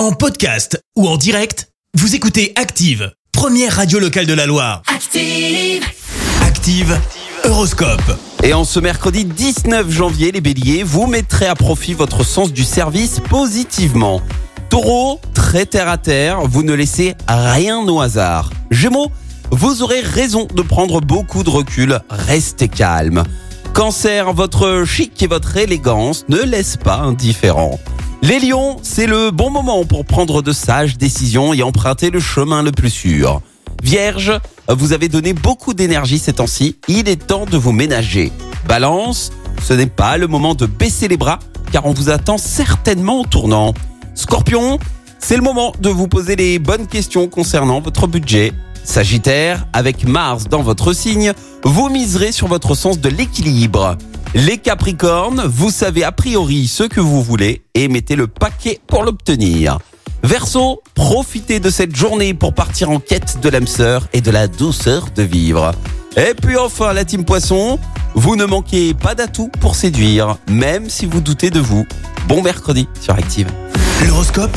En podcast ou en direct, vous écoutez Active, première radio locale de la Loire. Active. Active, Horoscope. Et en ce mercredi 19 janvier, les béliers, vous mettrez à profit votre sens du service positivement. Taureau, très terre à terre, vous ne laissez rien au hasard. Gémeaux, vous aurez raison de prendre beaucoup de recul, restez calme. Cancer, votre chic et votre élégance ne laissent pas indifférent. Les lions, c'est le bon moment pour prendre de sages décisions et emprunter le chemin le plus sûr. Vierge, vous avez donné beaucoup d'énergie ces temps-ci, il est temps de vous ménager. Balance, ce n'est pas le moment de baisser les bras car on vous attend certainement au tournant. Scorpion, c'est le moment de vous poser les bonnes questions concernant votre budget. Sagittaire, avec Mars dans votre signe, vous miserez sur votre sens de l'équilibre. Les Capricornes, vous savez a priori ce que vous voulez et mettez le paquet pour l'obtenir. Verseau, profitez de cette journée pour partir en quête de l'âme sœur et de la douceur de vivre. Et puis enfin, la team Poisson, vous ne manquez pas d'atouts pour séduire, même si vous doutez de vous. Bon mercredi sur Active. L'horoscope